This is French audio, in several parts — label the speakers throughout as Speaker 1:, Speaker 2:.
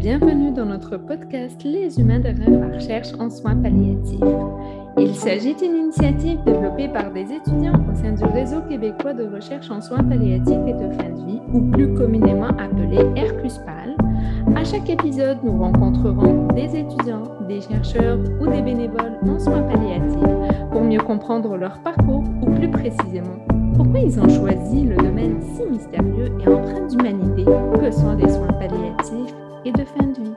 Speaker 1: bienvenue dans notre podcast Les humains derrière la recherche en soins palliatifs. Il s'agit d'une initiative développée par des étudiants au sein du Réseau québécois de recherche en soins palliatifs et de fin de vie, ou plus communément appelé RQSPAL. À chaque épisode, nous rencontrerons des étudiants, des chercheurs ou des bénévoles en soins palliatifs pour mieux comprendre leur parcours ou plus précisément pourquoi ils ont choisi le domaine si mystérieux et empreint d'humanité que sont les soins palliatifs et de fin de vie.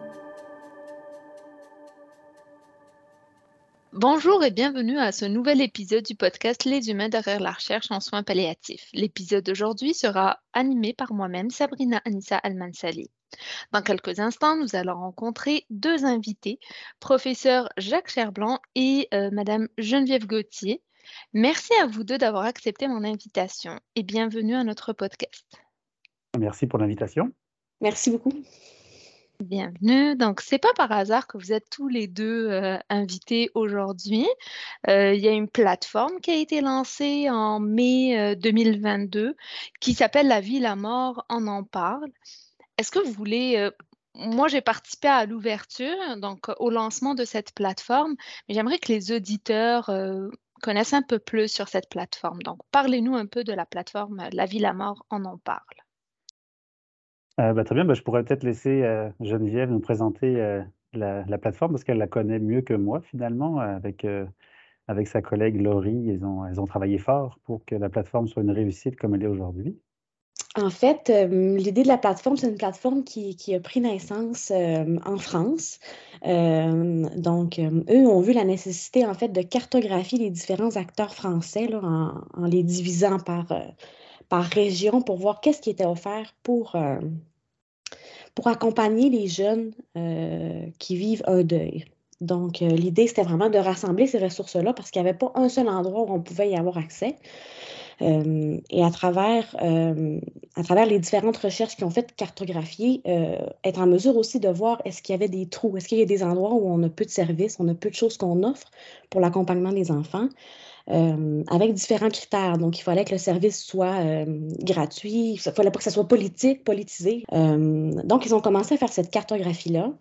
Speaker 1: Bonjour et bienvenue à ce nouvel épisode du podcast Les humains derrière la recherche en soins palliatifs. L'épisode d'aujourd'hui sera animé par moi-même, Sabrina Anissa Almansali. Dans quelques instants, nous allons rencontrer deux invités, professeur Jacques Cherblanc et euh, Madame Geneviève Gauthier. Merci à vous deux d'avoir accepté mon invitation et bienvenue à notre podcast.
Speaker 2: Merci pour l'invitation.
Speaker 3: Merci beaucoup.
Speaker 1: Bienvenue. Donc, c'est pas par hasard que vous êtes tous les deux euh, invités aujourd'hui. Euh, il y a une plateforme qui a été lancée en mai 2022 euh, qui s'appelle La vie, la mort, on en parle. Est-ce que vous voulez moi, j'ai participé à l'ouverture, donc au lancement de cette plateforme, mais j'aimerais que les auditeurs connaissent un peu plus sur cette plateforme. Donc, parlez-nous un peu de la plateforme La vie, la mort, on en parle.
Speaker 2: Euh, bah, très bien, bah, je pourrais peut-être laisser euh, Geneviève nous présenter euh, la, plateforme parce qu'elle la connaît mieux que moi finalement. Avec, avec sa collègue Laurie, ils ont, elles ont travaillé fort pour que la plateforme soit une réussite comme elle est aujourd'hui.
Speaker 3: En fait, l'idée de la plateforme, c'est une plateforme qui, a pris naissance en France. donc, eux ont vu la nécessité, en fait, de cartographier les différents acteurs français en, les divisant par, par région pour voir qu'est-ce qui était offert pour, pour accompagner les jeunes qui vivent un deuil. Donc, l'idée, c'était vraiment de rassembler ces ressources-là parce qu'il n'y avait pas un seul endroit où on pouvait y avoir accès. Euh, et à travers, euh, à travers les différentes recherches qui ont fait cartographier, euh, être en mesure aussi de voir est-ce qu'il y avait des trous, est-ce qu'il y a des endroits où on a peu de services, on a peu de choses qu'on offre pour l'accompagnement des enfants. Avec différents critères. Donc, il fallait que le service soit gratuit, il fallait pas que ça soit politique, politisé. donc, ils ont commencé à faire cette cartographie-là.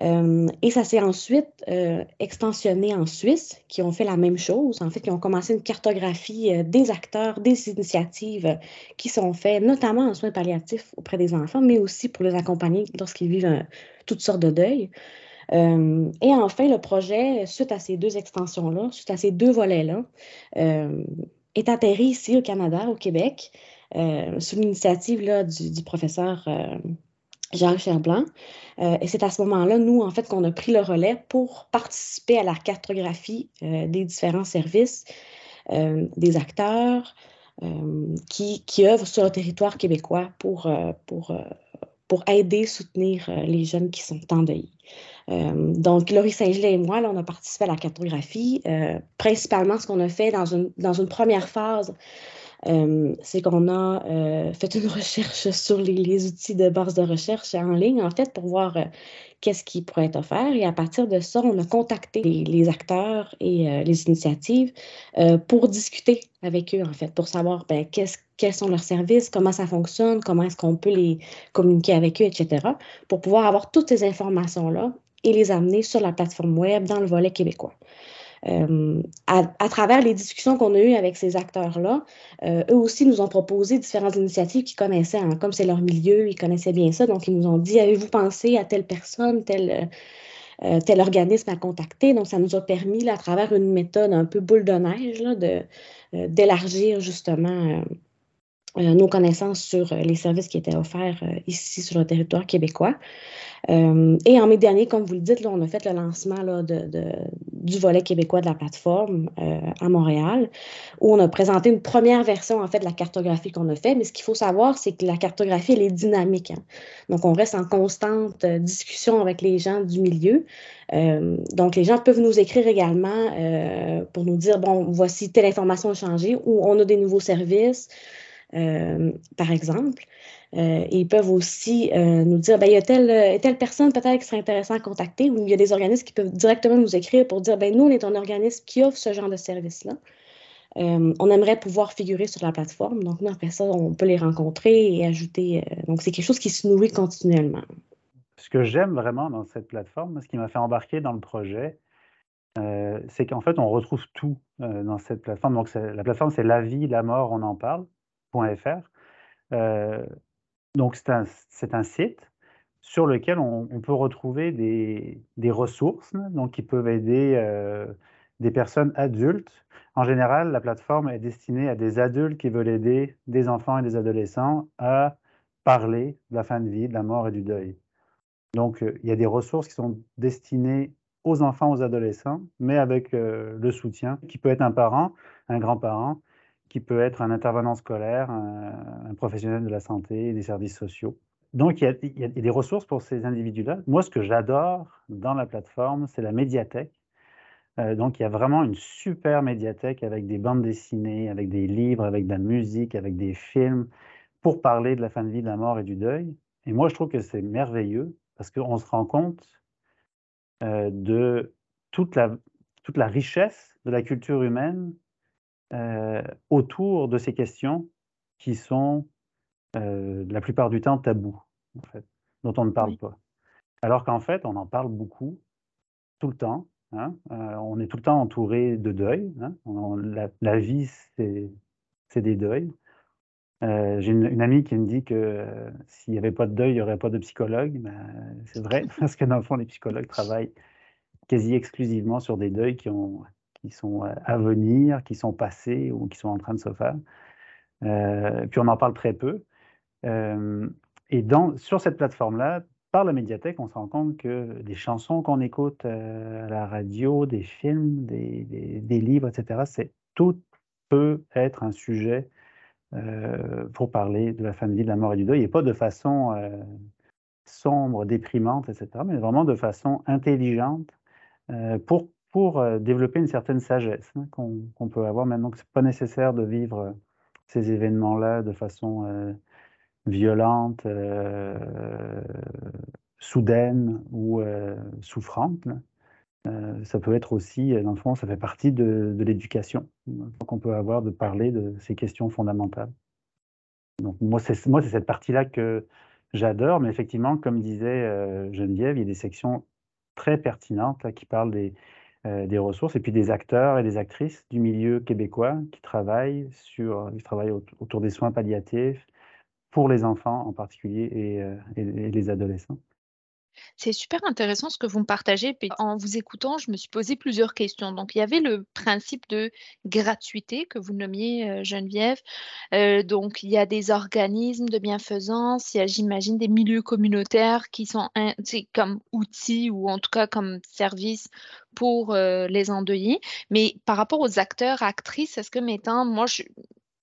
Speaker 3: Euh, et ça s'est ensuite euh, extensionné en Suisse, qui ont fait la même chose. En fait, qui ont commencé une cartographie euh, des acteurs, des initiatives qui sont faites, notamment en soins palliatifs auprès des enfants, mais aussi pour les accompagner lorsqu'ils vivent toutes sortes de deuils. Et enfin, le projet, suite à ces deux extensions-là, suite à ces deux volets-là, est atterri ici au Canada, au Québec, sous l'initiative du, professeur Jean Cherblanc. Euh, et c'est à ce moment-là, nous, en fait, qu'on a pris le relais pour participer à la cartographie euh, des différents services, euh, des acteurs qui, qui œuvrent sur le territoire québécois pour, pour, pour aider, soutenir les jeunes qui sont endeuillés. donc, Laurie Saint-Gelais et moi, là, on a participé à la cartographie. principalement, ce qu'on a fait dans une, dans une première phase, euh, c'est qu'on a euh, fait une recherche sur les, outils de base de recherche en ligne, en fait, pour voir euh, qu'est-ce qui pourrait être offert. Et à partir de ça, on a contacté les, acteurs et les initiatives pour discuter avec eux, en fait, pour savoir ben, quels sont leurs services, comment ça fonctionne, comment est-ce qu'on peut les communiquer avec eux, etc., pour pouvoir avoir toutes ces informations-là et les amener sur la plateforme web dans le volet québécois. Euh, à, travers les discussions qu'on a eues avec ces acteurs-là, euh, eux aussi nous ont proposé différentes initiatives qu'ils connaissaient, hein. comme c'est leur milieu, ils connaissaient bien ça, donc ils nous ont dit, avez-vous pensé à telle personne, tel, euh, organisme à contacter? Donc ça nous a permis, à travers une méthode un peu boule de neige, d'élargir justement nos connaissances sur les services qui étaient offerts ici sur le territoire québécois. Euh, et en mai dernier, comme vous le dites, là, on a fait le lancement là, de, du volet québécois de la plateforme euh, à Montréal, où on a présenté une première version en fait de la cartographie qu'on a fait. Mais ce qu'il faut savoir, c'est que la cartographie, elle est dynamique. Hein. Donc, on reste en constante euh, discussion avec les gens du milieu. donc, les gens peuvent nous écrire également pour nous dire, bon, voici telle information a changé ou on a des nouveaux services, par exemple. Euh, ils peuvent aussi euh, nous dire, ben, il y a telle, euh, personne peut-être qui serait intéressant à contacter, ou il y a des organismes qui peuvent directement nous écrire pour dire, ben, nous, on est un organisme qui offre ce genre de service-là. on aimerait pouvoir figurer sur la plateforme. Donc, nous, après ça, on peut les rencontrer et ajouter. donc, c'est quelque chose qui se nourrit continuellement.
Speaker 2: ce que j'aime vraiment dans cette plateforme, ce qui m'a fait embarquer dans le projet, euh, c'est qu'en fait, on retrouve tout euh, dans cette plateforme. Donc, la plateforme, c'est La vie, la mort, on en parle.fr. Euh, donc, c'est un, site sur lequel on, peut retrouver des, ressources donc, qui peuvent aider des personnes adultes. En général, la plateforme est destinée à des adultes qui veulent aider des enfants et des adolescents à parler de la fin de vie, de la mort et du deuil. Donc, il y a des ressources qui sont destinées aux enfants, aux adolescents, mais avec euh, le soutien qui peut être un parent, un grand-parent, qui peut être un intervenant scolaire, un, professionnel de la santé, des services sociaux. Donc, il y, a, des ressources pour ces individus-là. Moi, ce que j'adore dans la plateforme, c'est la médiathèque. Euh, donc, il y a vraiment une super médiathèque avec des bandes dessinées, avec des livres, avec de la musique, avec des films, pour parler de la fin de vie, de la mort et du deuil. Et moi, je trouve que c'est merveilleux parce qu'on se rend compte euh, de toute la, richesse de la culture humaine euh, autour de ces questions qui sont euh, la plupart du temps tabous, en fait, dont on ne parle pas. Alors qu'en fait, on en parle beaucoup, tout le temps. Hein, on est tout le temps entouré de deuil. Hein, la, vie, c'est des deuils. J'ai une, amie qui me dit que s'il n'y avait pas de deuil, il n'y aurait pas de psychologue. Ben, c'est vrai, parce que dans le fond, les psychologues travaillent quasi exclusivement sur des deuils qui, ont, qui sont à venir, qui sont passés ou qui sont en train de se faire. Euh, puis on en parle très peu. Euh, et dans, sur cette plateforme-là, par la médiathèque, on se rend compte que des chansons qu'on écoute euh, à la radio, des films, des, livres, etc., c'est, tout peut être un sujet euh, pour parler de la fin de vie, de la mort et du deuil, et pas de façon euh, sombre, déprimante, etc., mais vraiment de façon intelligente euh, pour, pour développer une certaine sagesse hein, qu'on peut avoir maintenant, que ce n'est pas nécessaire de vivre ces événements-là de façon violente, soudaine ou souffrante. Euh, ça peut être aussi, euh, dans le fond, ça fait partie de, l'éducation qu'on peut avoir de parler de ces questions fondamentales. Donc moi, c'est cette partie-là que j'adore, mais effectivement, comme disait euh, Geneviève, il y a des sections très pertinentes là, qui parlent des, des ressources et puis des acteurs et des actrices du milieu québécois qui travaillent sur, qui travaillent autour des soins palliatifs pour les enfants en particulier et les adolescents.
Speaker 1: C'est super intéressant ce que vous me partagez. en vous écoutant, je me suis posé plusieurs questions. Donc, il y avait le principe de gratuité que vous nommiez, euh, Geneviève. Euh, donc, il y a des organismes de bienfaisance, il y a, j'imagine, des milieux communautaires qui sont comme outils ou en tout cas comme service pour euh, les endeuillés. Mais par rapport aux acteurs, actrices, est-ce que, mettant, moi,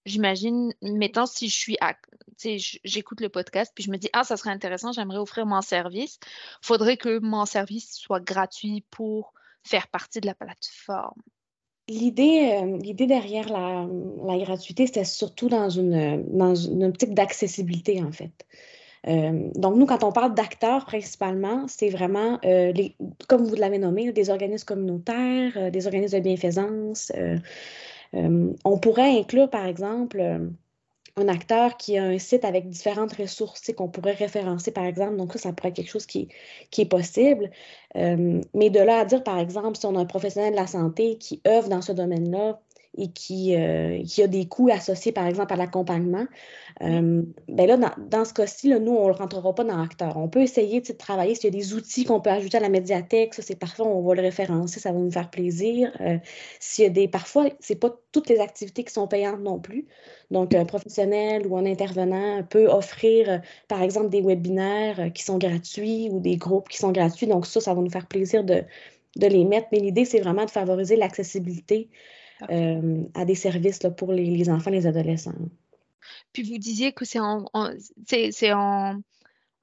Speaker 1: j'imagine, mettons, si je suis, j'écoute le podcast, puis je me dis, ah, ça serait intéressant, j'aimerais offrir mon service, faudrait que mon service soit gratuit pour faire partie de la plateforme.
Speaker 3: L'idée, euh, derrière la, gratuité, c'était surtout dans une, dans une optique d'accessibilité, en fait. Euh, donc, nous, quand on parle d'acteurs, principalement, c'est vraiment, euh, comme vous l'avez nommé, des organismes communautaires, des organismes de bienfaisance, on pourrait inclure, par exemple, un acteur qui a un site avec différentes ressources qu'on pourrait référencer, par exemple. Donc, ça, ça pourrait être quelque chose qui, est possible. Euh, mais de là à dire, par exemple, si on a un professionnel de la santé qui œuvre dans ce domaine-là, et qui, euh, qui, a des coûts associés, par exemple, à l'accompagnement, euh, ben là, dans, dans ce cas-ci, nous, on ne rentrera pas dans l'acteur. On peut essayer de travailler s'il y a des outils qu'on peut ajouter à la médiathèque, ça, c'est parfait, on va le référencer, ça va nous faire plaisir. Euh, s'il y a des, parfois, ce n'est pas toutes les activités qui sont payantes non plus. Donc, un professionnel ou un intervenant peut offrir, par exemple, des webinaires qui sont gratuits ou des groupes qui sont gratuits. Donc, ça, ça va nous faire plaisir de, de les mettre. Mais l'idée, c'est vraiment de favoriser l'accessibilité euh, à des services là, pour les, les, enfants les adolescents.
Speaker 1: Puis vous disiez que c'est en, c'est, en,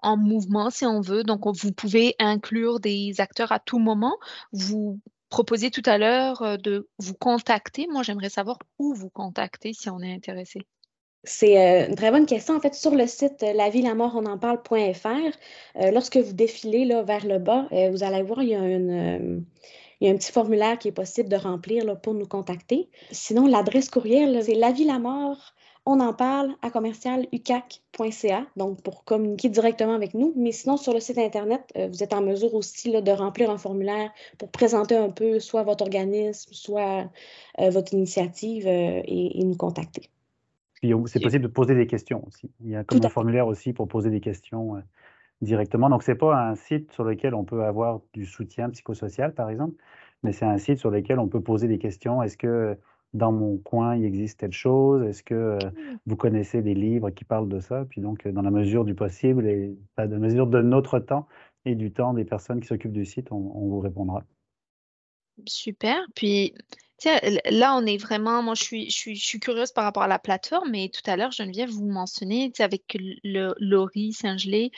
Speaker 1: en, mouvement, si on veut. Donc, vous pouvez inclure des acteurs à tout moment. Vous proposez tout à l'heure euh, de vous contacter. Moi, j'aimerais savoir où vous contacter si on est intéressé.
Speaker 3: C'est euh, une très bonne question. En fait, sur le site la vie, la mort, on en parle.fr, lorsque vous défilez là, vers le bas, vous allez voir, il y a une, il y a un petit formulaire qui est possible de remplir là, pour nous contacter. Sinon, l'adresse courriel, c'est la vie la mort on en parle à commercialucac.ca, donc pour communiquer directement avec nous. Mais sinon, sur le site Internet, euh, vous êtes en mesure aussi de remplir un formulaire pour présenter un peu soit votre organisme, soit euh, votre initiative et, nous contacter.
Speaker 2: C'est possible de poser des questions aussi. Il y a comme un formulaire aussi pour poser des questions directement. Donc, ce n'est pas un site sur lequel on peut avoir du soutien psychosocial, par exemple, mais c'est un site sur lequel on peut poser des questions. Est-ce que dans mon coin, il existe telle chose? Est-ce que euh, mmh. vous connaissez des livres qui parlent de ça? Puis donc, dans la mesure du possible et dans la mesure de notre temps et du temps des personnes qui s'occupent du site, on, on vous répondra.
Speaker 4: Super. Puis, Tiens, là, on est vraiment, moi, je suis, curieuse par rapport à la plateforme, mais tout à l'heure, Geneviève, vous mentionnez, avec le Laurie Saint-Gelais,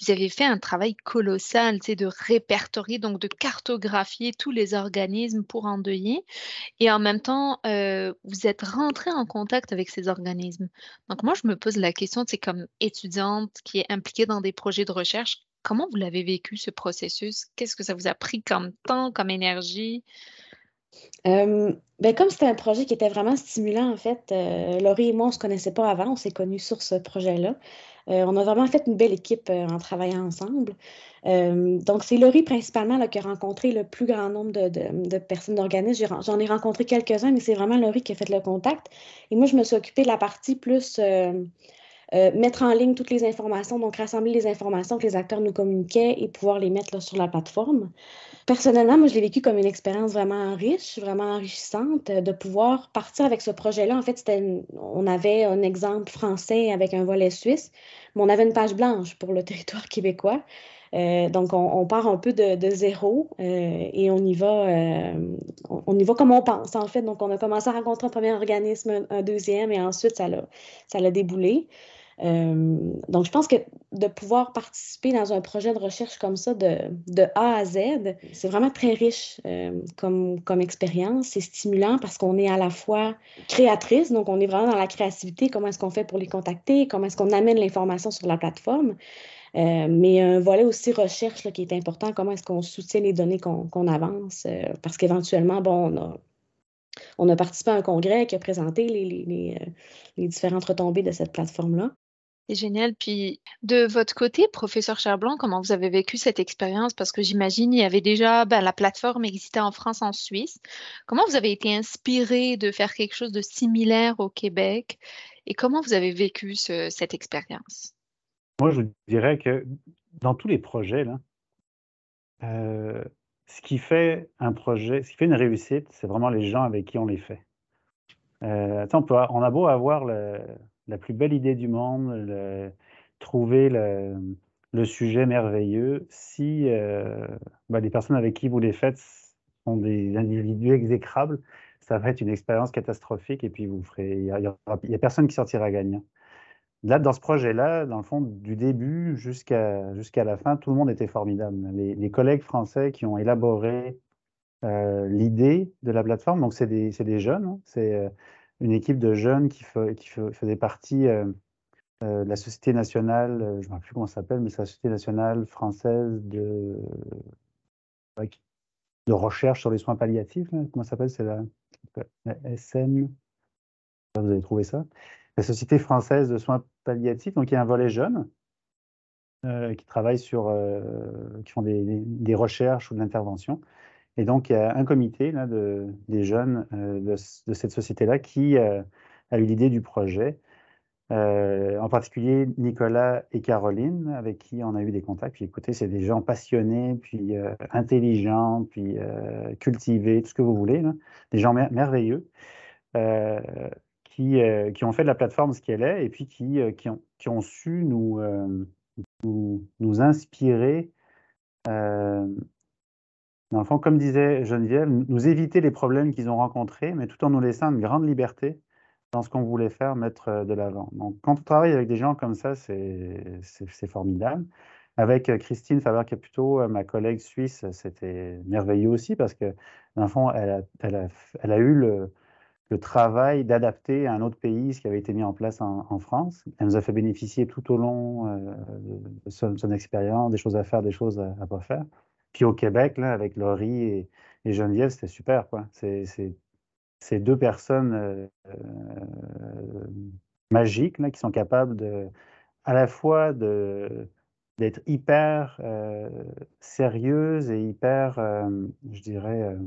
Speaker 4: vous avez fait un travail colossal, de répertorier, donc de cartographier tous les organismes pour endeuiller, et en même temps, euh, vous êtes rentré en contact avec ces organismes. Donc, moi, je me pose la question, c'est comme étudiante qui est impliquée dans des projets de recherche, comment vous l'avez vécu, ce processus? Qu'est-ce que ça vous a pris comme temps, comme énergie?
Speaker 3: Euh, ben, comme c'était un projet qui était vraiment stimulant, en fait, euh, Laurie et moi, on ne se connaissait pas avant, on s'est connus sur ce projet-là. Euh, on a vraiment fait une belle équipe en travaillant ensemble. donc, c'est Laurie principalement qui a rencontré le plus grand nombre de, personnes d'organismes. J'en ai rencontré quelques-uns, mais c'est vraiment Laurie qui a fait le contact. Et moi, je me suis occupée de la partie plus mettre en ligne toutes les informations, donc rassembler les informations que les acteurs nous communiquaient et pouvoir les mettre sur la plateforme. Personnellement, moi, je l'ai vécu comme une expérience vraiment riche, vraiment enrichissante euh, de pouvoir partir avec ce projet-là. En fait, on avait un exemple français avec un volet suisse, mais on avait une page blanche pour le territoire québécois. Euh, donc, on, part un peu de, zéro euh, et on y va, on, y va comme on pense, en fait. Donc, on a commencé à rencontrer un premier organisme, un, deuxième, et ensuite, ça l'a, ça l'a déboulé. Euh, donc, je pense que de pouvoir participer dans un projet de recherche comme ça de, A à Z, c'est vraiment très riche euh, comme, expérience. C'est stimulant parce qu'on est à la fois créatrice, donc on est vraiment dans la créativité, comment est-ce qu'on fait pour les contacter, comment est-ce qu'on amène l'information sur la plateforme. Euh, mais un volet aussi recherche qui est important, comment est-ce qu'on soutient les données qu'on avance, parce qu'éventuellement, bon, on a, participé à un congrès qui a présenté les, les, les différentes retombées de cette plateforme-là.
Speaker 4: C'est génial. Puis de votre côté, professeur Cherblanc, comment vous avez vécu cette expérience? Parce que j'imagine il y avait déjà, ben, la plateforme existait en France, en Suisse. Comment vous avez été inspiré de faire quelque chose de similaire au Québec? Et comment vous avez vécu cette expérience?
Speaker 2: Moi, je dirais que dans tous les projets, là, euh, ce qui fait un projet, ce qui fait une réussite, c'est vraiment les gens avec qui on les fait. Euh, on a beau avoir le, la plus belle idée du monde, trouver le, sujet merveilleux, si euh, bah, les personnes avec qui vous les faites sont des individus exécrables, ça va être une expérience catastrophique et puis vous ferez, il n'y a, personne qui sortira gagnant. Là, dans ce projet-là, dans le fond, du début jusqu'à la fin, tout le monde était formidable. Les, collègues français qui ont élaboré euh, l'idée de la plateforme, donc c'est des, des, jeunes, hein, c'est euh, une équipe de jeunes qui, faisait partie euh, euh, de la Société nationale, euh, je ne sais plus comment ça s'appelle, mais c'est la Société nationale française de, recherche sur les soins palliatifs. comment ça s'appelle C'est la, SM. Vous avez trouvé ça La Société française de soins palliatifs. Donc, il y a un volet jeune qui travaille sur, qui font des, des recherches ou de l'intervention. Et donc, il y a un comité là, de, des jeunes euh, de, cette société-là qui euh, a eu l'idée du projet. Euh, en particulier Nicolas et Caroline, avec qui on a eu des contacts. Puis écoutez, c'est des gens passionnés, puis intelligents, puis cultivés, tout ce que vous voulez, des gens merveilleux, qui, qui, ont fait de la plateforme ce qu'elle est, et puis qui, qui, ont, su nous, nous, inspirer dans le fond, comme disait Geneviève, nous éviter les problèmes qu'ils ont rencontrés, mais tout en nous laissant une grande liberté dans ce qu'on voulait faire, mettre euh, de l'avant. Donc, quand on travaille avec des gens comme ça, c'est formidable. Avec euh, Christine Faber-Caputo, euh, ma collègue suisse, c'était merveilleux aussi parce que, dans le fond, elle a, eu le, travail d'adapter à un autre pays ce qui avait été mis en place en, en France. Elle nous a fait bénéficier tout au long de, son, son, expérience, des choses à faire, des choses à ne pas faire. Puis au Québec, là, avec Laurie et, Geneviève, c'était super. Quoi. C'est, deux personnes euh, magiques là, qui sont capables de, à la fois de, d'être hyper euh, sérieuse et hyper, euh, je dirais, euh,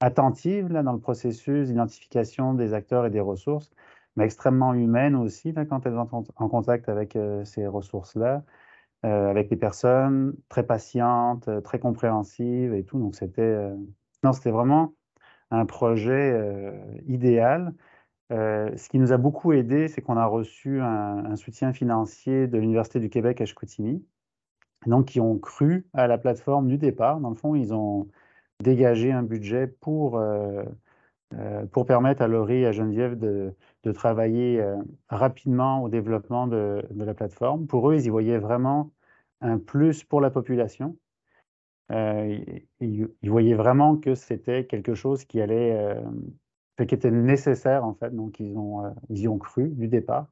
Speaker 2: attentive là, dans le processus d'identification des acteurs et des ressources, mais extrêmement humaine aussi là, quand elles entrent en contact avec ces ressources-là, avec des personnes très patientes, très compréhensives et tout. Donc c'était, non, c'était vraiment un projet idéal. ce qui nous a beaucoup aidé, c'est qu'on a reçu un, soutien financier de l'Université du Québec à Chicoutimi, donc qui ont cru à la plateforme du départ. Dans le fond, ils ont dégagé un budget pour, euh, euh, pour permettre à Laurie et à Geneviève de, de travailler euh, rapidement au développement de, la plateforme. Pour eux, ils y voyaient vraiment un plus pour la population. Ils, ils, voyaient vraiment que c'était quelque chose qui allait, qui était nécessaire en fait. Donc ils ont, ils y ont cru du départ.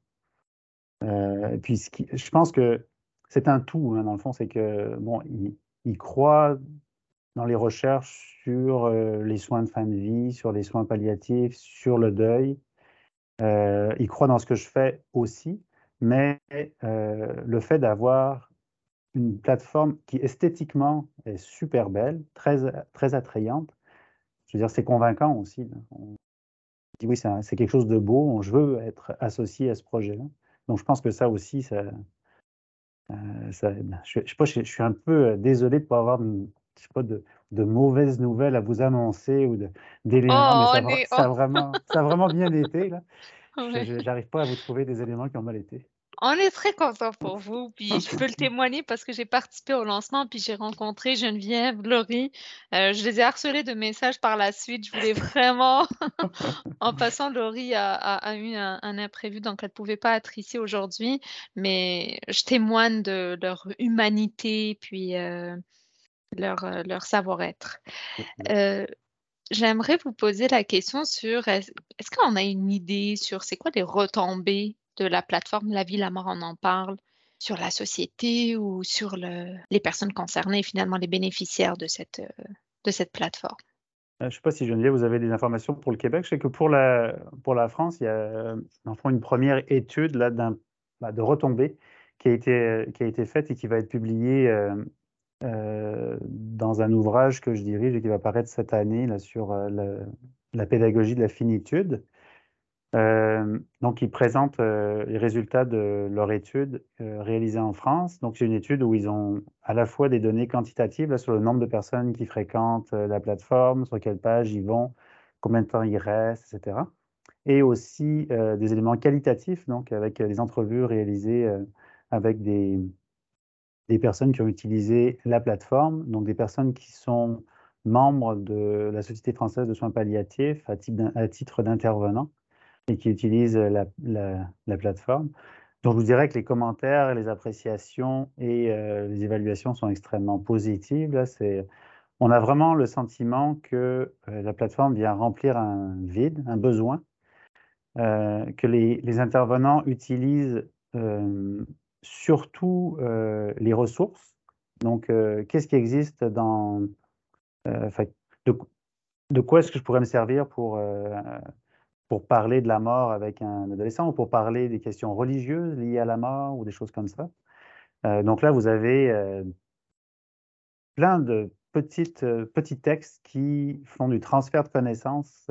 Speaker 2: puis, je pense que c'est un tout, hein, dans le fond, c'est que, bon, il, croit dans les recherches sur euh, les soins de fin de vie, sur les soins palliatifs, sur le deuil. Euh, il croit dans ce que je fais aussi, mais euh, le fait d'avoir une plateforme qui esthétiquement est super belle, très, très attrayante, je veux dire, c'est convaincant aussi. On dit oui, c'est quelque chose de beau, je veux être associé à ce projet-là. Donc je pense que ça aussi, ça, euh, je, suis un peu euh, désolé de ne pas avoir je sais pas, de, de, mauvaises nouvelles à vous annoncer ou d'éléments, mais ça, ça, a vraiment, ça a vraiment bien été. Là. Je n'arrive pas à vous trouver des éléments qui ont mal été.
Speaker 4: On est très content pour vous, puis je peux le témoigner parce que j'ai participé au lancement, puis j'ai rencontré Geneviève, Laurie. Euh, je les ai harcelés de messages par la suite. Je voulais vraiment, en passant, Laurie a, eu un, imprévu, donc elle ne pouvait pas être ici aujourd'hui, mais je témoigne de leur humanité, puis euh, leur, euh, leur savoir-être. J'aimerais vous poser la question sur est-ce qu'on a une idée sur c'est quoi les retombées de la plateforme La vie, la mort, on en parle sur la société ou sur les personnes concernées, finalement les bénéficiaires de cette, euh, de cette plateforme?
Speaker 2: Euh, je ne sais pas si Geneviève, vous avez des informations pour le Québec. Je sais que pour la, pour la France, il y a une première étude là, bah, de retombées qui a, été, qui a été faite et qui va être publiée euh, dans un ouvrage que je dirige et qui va paraître cette année là, sur la pédagogie de la finitude. Euh, donc, ils présentent euh, les résultats de leur étude euh, réalisée en France. Donc, c'est une étude où ils ont à la fois des données quantitatives sur le nombre de personnes qui fréquentent la plateforme, sur quelle page ils vont, combien de temps ils restent, etc. Et aussi des éléments qualitatifs, donc avec des entrevues réalisées avec des, des personnes qui ont utilisé la plateforme, donc des personnes qui sont membres de la Société française de soins palliatifs à titre d'intervenants et qui utilisent la, la, plateforme. Donc, je vous dirais que les commentaires, les appréciations et euh, les évaluations sont extrêmement positives. Là, on a vraiment le sentiment que euh, la plateforme vient remplir un vide, un besoin, euh, que les, intervenants utilisent surtout les ressources. Donc, qu'est-ce qui existe dans... De, de, quoi est-ce que je pourrais me servir pour pour parler de la mort avec un adolescent ou pour parler des questions religieuses liées à la mort ou des choses comme ça? Euh, donc là, vous avez euh, plein de petites, euh, petits textes qui font du transfert de connaissances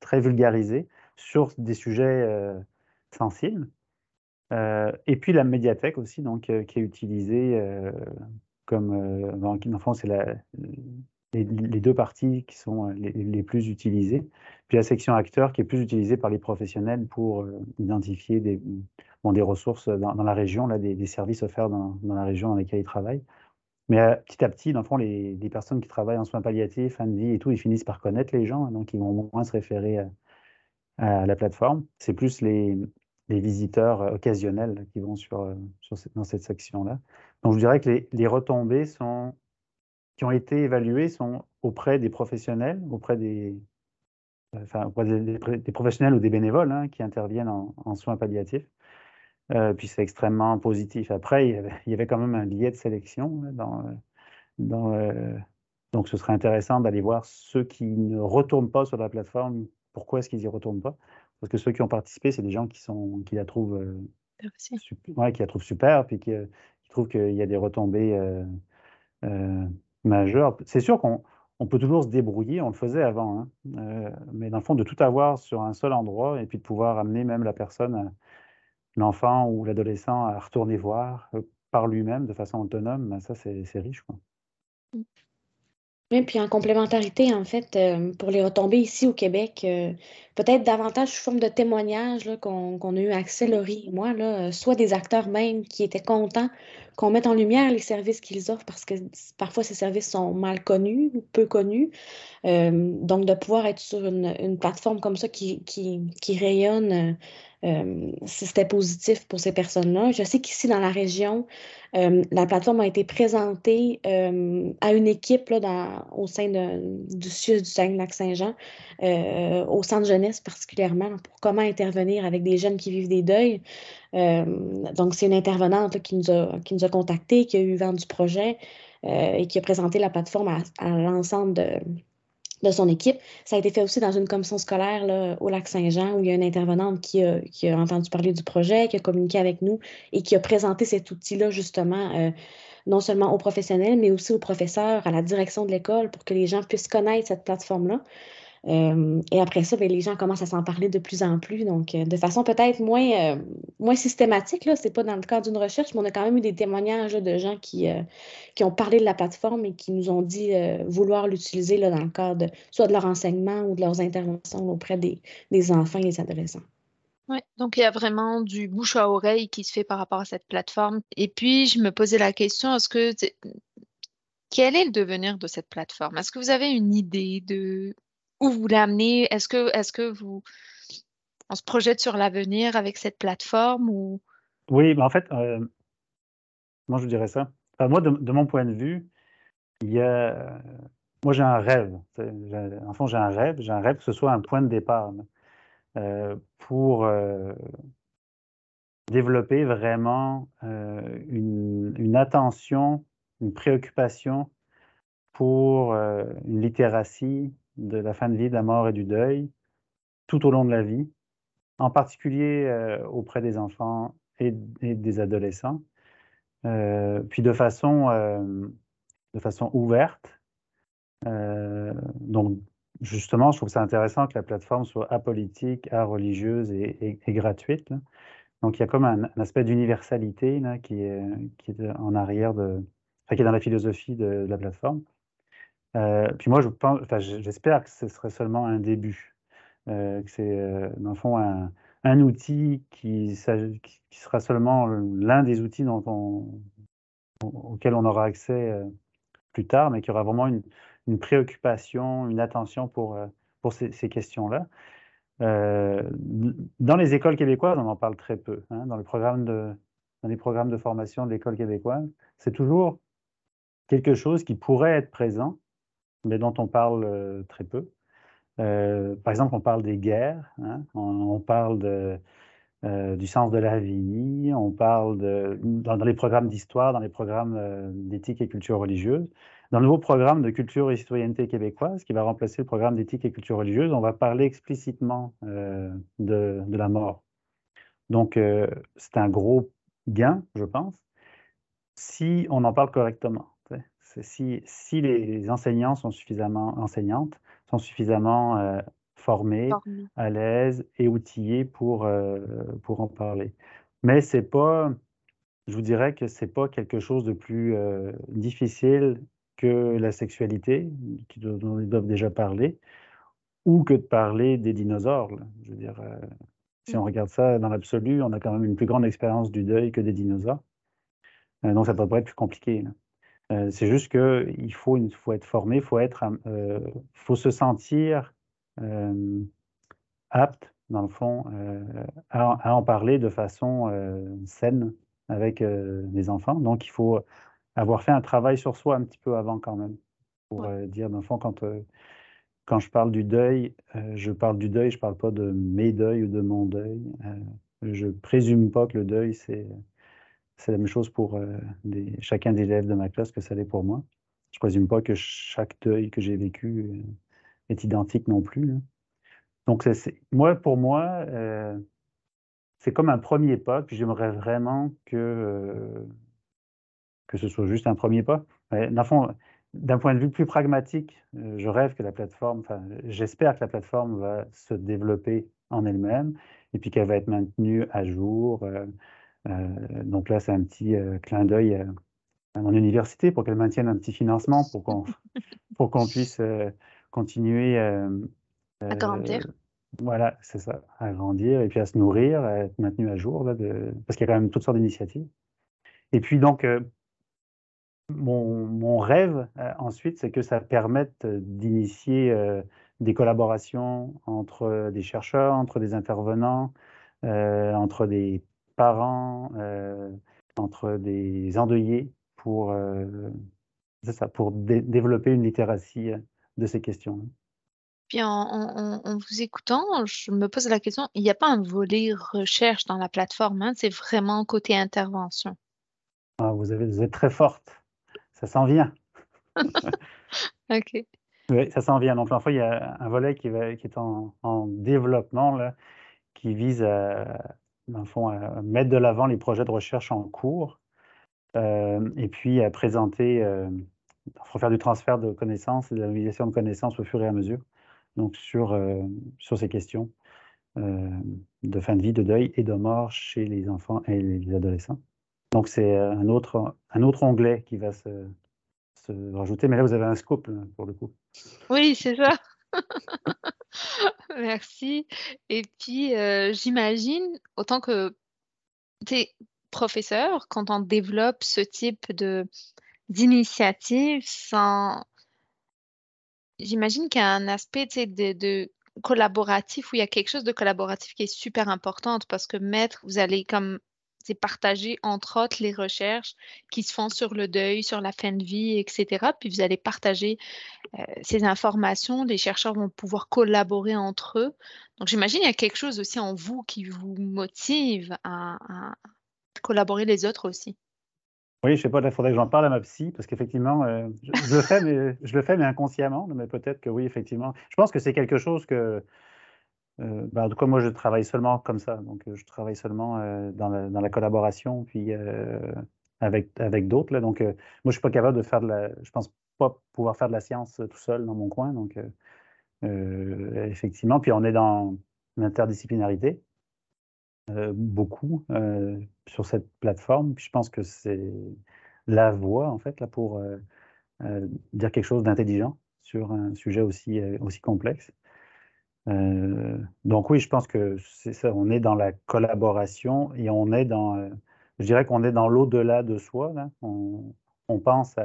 Speaker 2: très vulgarisé sur des sujets sensibles. Et puis la médiathèque aussi, donc, qui est utilisée comme, dans fond, c'est la, les, deux parties qui sont euh, les, plus utilisées. Puis la section acteurs qui est plus utilisée par les professionnels pour euh, identifier des, bon, des ressources dans, la région, là, des, services offerts dans, la région dans laquelle ils travaillent. Mais euh, petit à petit, dans fond, les, personnes qui travaillent en soins palliatifs, fin de vie et tout, ils finissent par connaître les gens, hein, donc ils vont moins se référer à la plateforme. C'est plus les, les, visiteurs occasionnels qui vont sur, sur dans cette section-là. Donc je dirais que les, retombées qui ont été évalués sont auprès des professionnels, auprès des, des, professionnels ou des bénévoles hein, qui interviennent en, soins palliatifs. Euh, puis c'est extrêmement positif. Après, il y, avait, quand même un billet de sélection euh, donc ce serait intéressant d'aller voir ceux qui ne retournent pas sur la plateforme, pourquoi est-ce qu'ils n'y retournent pas. Parce que ceux qui ont participé, c'est des gens qui, sont, qui la trouvent,
Speaker 4: euh,
Speaker 2: ouais, qui la trouvent super, puis qui, qui trouvent qu'il y a des retombées majeures. C'est sûr qu'on on peut toujours se débrouiller, on le faisait avant, hein, mais dans le fond, de tout avoir sur un seul endroit et puis de pouvoir amener même la personne, l'enfant ou l'adolescent à retourner voir par lui-même de façon autonome, ben ça, c'est riche. Quoi.
Speaker 3: Puis en complémentarité, en fait, euh, pour les retombées ici au Québec, euh, peut-être davantage sous forme de témoignages qu'on a eu accès, Laurie et moi, euh, soit des acteurs même qui étaient contents qu'on mette en lumière les services qu'ils offrent parce que parfois ces services sont mal connus ou peu connus. donc, de pouvoir être sur une, plateforme comme ça qui, qui, rayonne euh, si c'était positif pour ces personnes-là. Je sais qu'ici, dans la région, euh, la plateforme a été présentée euh, à une équipe là, dans, au sein du CIUS du Saguenay-Lac-Saint-Jean, au centre jeunesse particulièrement, pour comment intervenir avec des jeunes qui vivent des deuils. Donc, c'est une intervenante qui, nous a, qui contactés, qui a eu vent du projet et qui a présenté la plateforme à l'ensemble de son équipe. Ça a été fait aussi dans une commission scolaire au lac Saint-Jean où il y a une intervenante qui a, qui a, entendu parler du projet, qui a communiqué avec nous et qui a présenté cet outil-là justement euh, non seulement aux professionnels, mais aussi aux professeurs, à la direction de l'école pour que les gens puissent connaître cette plateforme-là. Euh, et après ça, ben, les gens commencent à s'en parler de plus en plus, donc euh, de façon peut-être moins, euh, moins systématique. Ce n'est pas dans le cadre d'une recherche, mais on a quand même eu des témoignages de gens qui, qui ont parlé de la plateforme et qui nous ont dit vouloir l'utiliser dans le cadre soit de leur enseignement ou de leurs interventions auprès des, des enfants et des adolescents.
Speaker 4: Oui, donc il y a vraiment du bouche à oreille qui se fait par rapport à cette plateforme. Et puis, je me posais la question, est-ce que quel est le devenir de cette plateforme? Est-ce que vous avez une idée de où vous voulez amener Est-ce que, est que vous, on se projette sur l'avenir avec cette plateforme ou?
Speaker 2: Oui, mais en fait, euh, moi je dirais ça? moi, de, mon point de vue, il y a, moi j'ai un rêve. En fond, j'ai un rêve. J'ai un rêve que ce soit un point de départ euh, pour euh, développer vraiment une, une, attention, une préoccupation pour une littératie de la fin de vie, de la mort et du deuil tout au long de la vie, en particulier euh, auprès des enfants et, des adolescents, euh, puis de façon, euh, ouverte. donc, justement, je trouve ça intéressant que la plateforme soit apolitique, areligieuse et, et, gratuite. Donc, il y a comme un, aspect d'universalité qui est, qui est en arrière de, qui est dans la philosophie de la plateforme. Euh, puis moi, je pense, enfin, j'espère que ce serait seulement un début, euh, que c'est euh, dans le fond un, un outil qui, qui, sera seulement l'un des outils dont on, auxquels on aura accès plus tard, mais qui aura vraiment une, une préoccupation, une attention pour, pour ces, ces questions-là. dans les écoles québécoises, on en parle très peu. Hein, dans, le programme de, dans les programmes de formation de l'école québécoise, c'est toujours quelque chose qui pourrait être présent, mais dont on parle euh, très peu. Euh, par exemple, on parle des guerres, hein, on, parle euh, du sens de la vie, on parle dans, les programmes d'histoire, dans les programmes d'éthique et culture religieuse. Dans le nouveau programme de culture et citoyenneté québécoise, qui va remplacer le programme d'éthique et culture religieuse, on va parler explicitement de, la mort. Donc, c'est un gros gain, je pense, si on en parle correctement si, si les enseignants sont suffisamment enseignantes sont suffisamment euh, formés, à l'aise et outillés pour, euh, pour en parler. Mais c'est pas, je vous dirais que c'est pas quelque chose de plus euh, difficile que la sexualité, dont ils doivent déjà parler, ou que de parler des dinosaures. Je veux dire, si on mmh. regarde ça dans l'absolu, on a quand même une plus grande expérience du deuil que des dinosaures. donc ça ne pas être plus compliqué. Là. Euh, c'est juste qu'il faut, faut être formé, il faut, être, euh, faut se sentir euh, apte, dans le fond, à, en parler de façon saine avec les enfants. Donc, il faut avoir fait un travail sur soi un petit peu avant quand même, pour dire, dans le fond, quand, quand je parle du deuil, je parle du deuil, je ne parle pas de mes deuils ou de mon deuil. je présume pas que le deuil, c'est c'est la même chose pour euh, chacun des élèves de ma classe que ça l'est pour moi. Je ne présume pas que chaque deuil que j'ai vécu euh, est identique non plus. Donc, moi, pour moi, c'est comme un premier pas, puis j'aimerais vraiment que, que ce soit juste un premier pas. d'un point de vue plus pragmatique, je rêve que la plateforme, j'espère que la plateforme va se développer en elle-même et puis qu'elle va être maintenue à jour. Donc là, c'est un petit clin d'œil à mon université pour qu'elle maintienne un petit financement pour qu'on pour qu'on puisse continuer
Speaker 1: à grandir.
Speaker 2: Voilà, c'est ça, à grandir et puis à se nourrir, à être maintenu à jour, là, de... parce qu'il y a quand même toutes sortes d'initiatives. Et puis donc, mon, mon, rêve ensuite, c'est que ça permette d'initier des collaborations entre des chercheurs, entre des intervenants, entre des parents, entre des endeuillés pour, ça, pour développer une littératie de ces questions.
Speaker 1: Puis en, vous écoutant, je me pose la question, il n'y a pas un volet recherche dans la plateforme, hein? c'est vraiment côté intervention.
Speaker 2: Ah, vous, avez, êtes très forte, ça s'en vient.
Speaker 1: ok.
Speaker 2: Oui, ça s'en vient. Donc, il y a un volet qui, va, qui est en, développement, là, qui vise à, fond, à mettre de l'avant les projets de recherche en cours euh, et puis à présenter, euh, faire du transfert de connaissances et de la de connaissances au fur et à mesure donc sur, euh, sur ces questions euh, de fin de vie, de deuil et de mort chez les enfants et les adolescents. Donc c'est un autre, un autre onglet qui va se, se rajouter, mais là vous avez un scope pour le coup.
Speaker 1: Oui, c'est ça. Merci. Et puis, euh, j'imagine, autant que tu es professeur, quand on développe ce type de d'initiative, j'imagine qu'il y a un aspect de, collaboratif où il y a quelque chose de collaboratif qui est super important parce que maître, vous allez comme partager entre autres les recherches qui se font sur le deuil, sur la fin de vie, etc. Puis vous allez partager euh, ces informations. Les chercheurs vont pouvoir collaborer entre eux. Donc j'imagine qu'il y a quelque chose aussi en vous qui vous motive à collaborer les autres aussi.
Speaker 2: Oui, je sais pas, il faudrait que j'en parle à ma psy, parce qu'effectivement, euh, je, je le fais, mais inconsciemment, mais peut-être que oui, effectivement. Je pense que c'est quelque chose que, euh, ben, en tout cas, moi, je travaille seulement comme ça. Donc, je travaille seulement euh, dans, la, collaboration, puis avec, d'autres. Donc, moi, je suis pas capable de faire de la, pense pas pouvoir faire de la science tout seul dans mon coin. Donc, effectivement, puis on est dans l'interdisciplinarité. Euh, beaucoup euh, sur cette plateforme. je pense que c'est la voie, en fait, là, pour euh, dire quelque chose d'intelligent sur un sujet aussi complexe. Donc oui, je pense que c'est ça, on est dans la collaboration et on est dans, je dirais qu'on est dans l'au-delà de soi. On, pense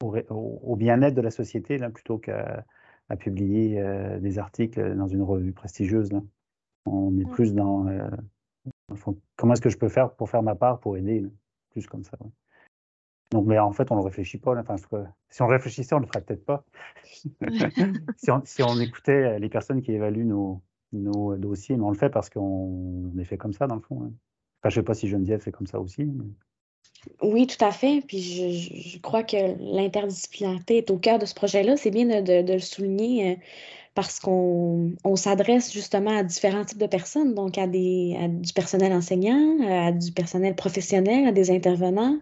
Speaker 2: au, bien-être de la société là, plutôt qu'à publier des articles dans une revue prestigieuse. Là. On est plus dans euh, comment est-ce que je peux faire pour faire ma part pour aider, plus comme ça. Donc, mais en fait, on ne réfléchit pas. Enfin, si on réfléchissait, on ne le ferait peut-être pas. si, on, écoutait euh, les personnes qui évaluent nos, nos dossiers, mais on le fait parce qu'on est fait comme ça, dans le fond. Hein. Enfin, je ne sais pas si Geneviève fait comme ça aussi.
Speaker 3: Oui, tout à fait. Puis je, crois que l'interdisciplinarité est au cœur de ce projet-là. C'est bien de, le souligner. Parce qu'on s'adresse justement à différents types de personnes, donc à, des, du personnel enseignant, à du personnel professionnel, à des intervenants,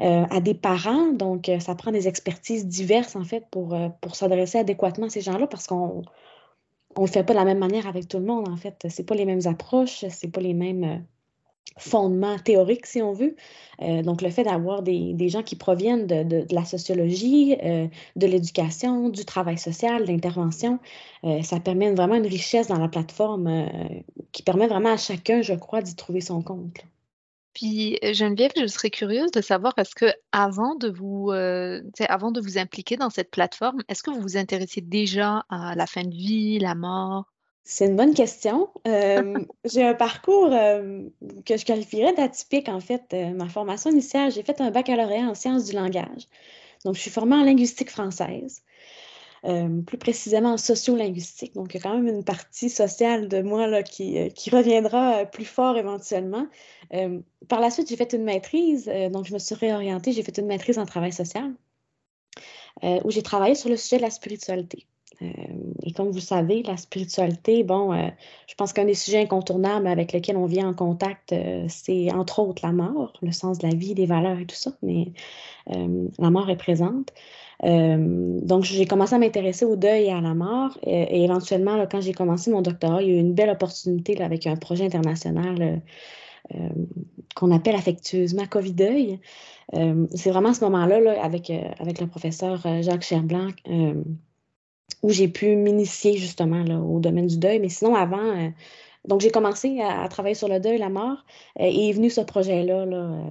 Speaker 3: euh, à des parents. Donc, euh, ça prend des expertises diverses, en fait, pour, euh, pour s'adresser adéquatement à ces gens-là, parce qu'on ne le fait pas de la même manière avec tout le monde, en fait. Ce pas les mêmes approches, c'est pas les mêmes fondement théorique, si on veut. Euh, donc, le fait d'avoir des, des, gens qui proviennent de, de, la sociologie, euh, de l'éducation, du travail social, de l'intervention, euh, ça permet vraiment une richesse dans la plateforme qui permet vraiment à chacun, je crois, d'y trouver son compte.
Speaker 1: Puis Geneviève, je serais curieuse de savoir, est-ce que avant de vous, avant de vous impliquer dans cette plateforme, est-ce que vous vous intéressez déjà à la fin de vie, la mort?
Speaker 3: C'est une bonne question. Euh, j'ai un parcours euh, que je qualifierais d'atypique, en fait. Euh, ma formation initiale, j'ai fait un baccalauréat en sciences du langage. Donc, je suis formée en linguistique française, plus précisément en sociolinguistique. Donc, il y a quand même une partie sociale de moi là, qui, qui reviendra plus fort éventuellement. par la suite, j'ai fait une maîtrise, donc je me suis réorientée, j'ai fait une maîtrise en travail social, où j'ai travaillé sur le sujet de la spiritualité. Euh, et comme vous savez, la spiritualité, bon, euh, je pense qu'un des sujets incontournables avec lesquels on vient en contact, euh, c'est entre autres la mort, le sens de la vie, des valeurs et tout ça, mais la mort est présente. donc, j'ai commencé à m'intéresser au deuil et à la mort. Et, éventuellement, quand j'ai commencé mon doctorat, il y a eu une belle opportunité avec un projet international qu'on appelle affectueusement COVID-deuil. c'est vraiment à ce moment-là, avec, avec le professeur Jacques Cherblanc, où j'ai pu m'initier justement au domaine du deuil. Mais sinon, avant, euh, donc j'ai commencé à, travailler sur le deuil, la mort, euh, et est venu ce projet-là là,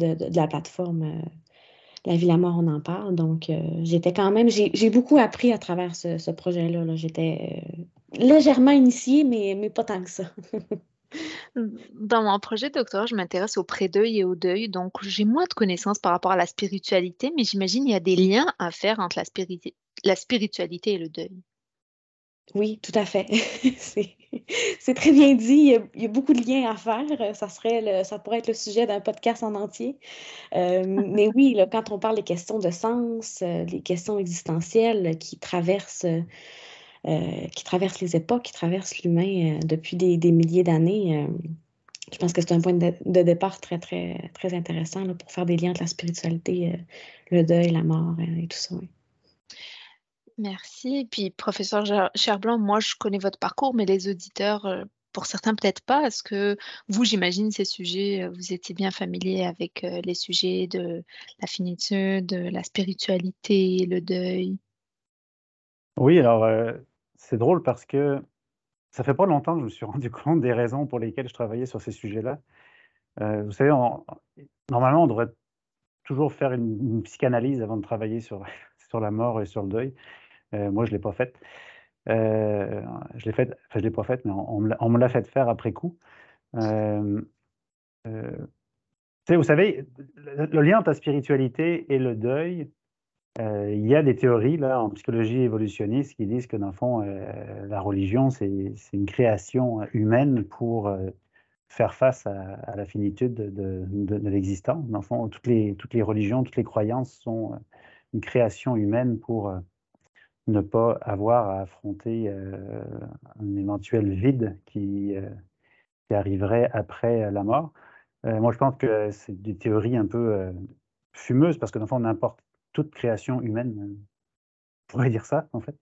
Speaker 3: euh, de, la plateforme La vie, la mort, on en parle. Donc, j'étais quand même, j'ai beaucoup appris à travers ce, projet-là. -là, J'étais légèrement initiée, mais, mais pas tant que ça.
Speaker 1: Dans mon projet doctorat, je m'intéresse au pré-deuil et au deuil, donc j'ai moins de connaissances par rapport à la spiritualité, mais j'imagine il y a des liens à faire entre la, spiritualité la spiritualité et le deuil.
Speaker 3: Oui, tout à fait. c'est très bien dit. Il y, a, beaucoup de liens à faire. Ça, serait ça pourrait être le sujet d'un podcast en entier. Euh, mais oui, là, quand on parle des questions de sens, euh, les questions existentielles qui traversent, euh, qui traversent les époques, qui traversent l'humain depuis des, milliers d'années, je pense que c'est un point de, départ très, très, très intéressant pour faire des liens entre la spiritualité, le deuil, la mort et tout ça.
Speaker 1: Merci. Et puis, professeur Cherblanc, moi, je connais votre parcours, mais les auditeurs, euh, pour certains, peut-être pas. Est-ce que vous, j'imagine, ces sujets, euh, vous étiez bien familier avec euh, les sujets de la finitude, de la spiritualité, le deuil?
Speaker 2: Oui, alors, c'est drôle parce que ça fait pas longtemps que je me suis rendu compte des raisons pour lesquelles je travaillais sur ces sujets-là. vous savez, normalement, on devrait toujours faire une, psychanalyse avant de travailler sur, sur la mort et sur le deuil. Euh, moi, je ne l'ai pas faite. Euh, je l'ai faite, enfin, je l'ai pas faite, mais on, me l'a fait faire après coup. Euh, vous savez, le, lien entre la spiritualité et le deuil, il y a des théories là, en psychologie évolutionniste qui disent que, dans le fond, la religion, c'est une création humaine pour faire face à, la finitude de, de, l'existant. Dans le fond, toutes les, toutes les religions, toutes les croyances sont une création humaine pour ne pas avoir à affronter un éventuel vide qui, qui, arriverait après la mort. moi, je pense que c'est des théories un peu fumeuses parce que, dans le fond, n'importe toute création humaine, on pourrait dire ça, en fait.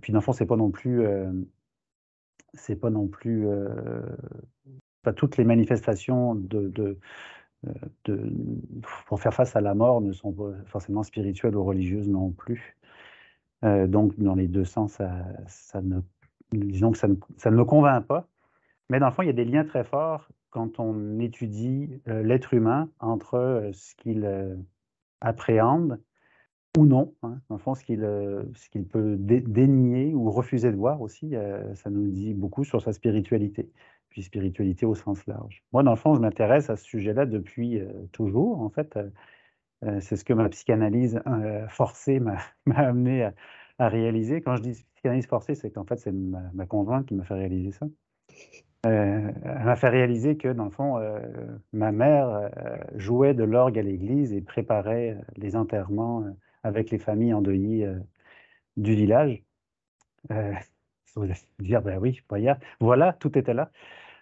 Speaker 2: puis, dans le fond, c'est pas non plus, c'est pas non plus, pas toutes les manifestations de, pour faire face à la mort ne sont pas forcément spirituelles ou religieuses non plus. Euh, donc, dans les deux sens, ça, ne, disons que ça ne, ça me convainc pas. Mais dans le fond, il y a des liens très forts quand on étudie euh, l'être humain entre euh, ce qu'il appréhende ou non. Hein. Dans le fond, ce qu'il peut dénier ou refuser de voir aussi, ça nous dit beaucoup sur sa spiritualité puis spiritualité au sens large. Moi, dans le fond, je m'intéresse à ce sujet-là depuis euh, toujours. En fait, euh, euh, c'est ce que ma psychanalyse forcée m'a amené à, réaliser. Quand je dis psychanalyse forcée, c'est qu'en fait, c'est ma, conjointe qui m'a fait réaliser ça. elle m'a fait réaliser que, dans le fond, ma mère jouait de l'orgue à l'église et préparait les enterrements avec les familles endeuillées du village. Vous allez dire, ben oui, voilà, tout était là.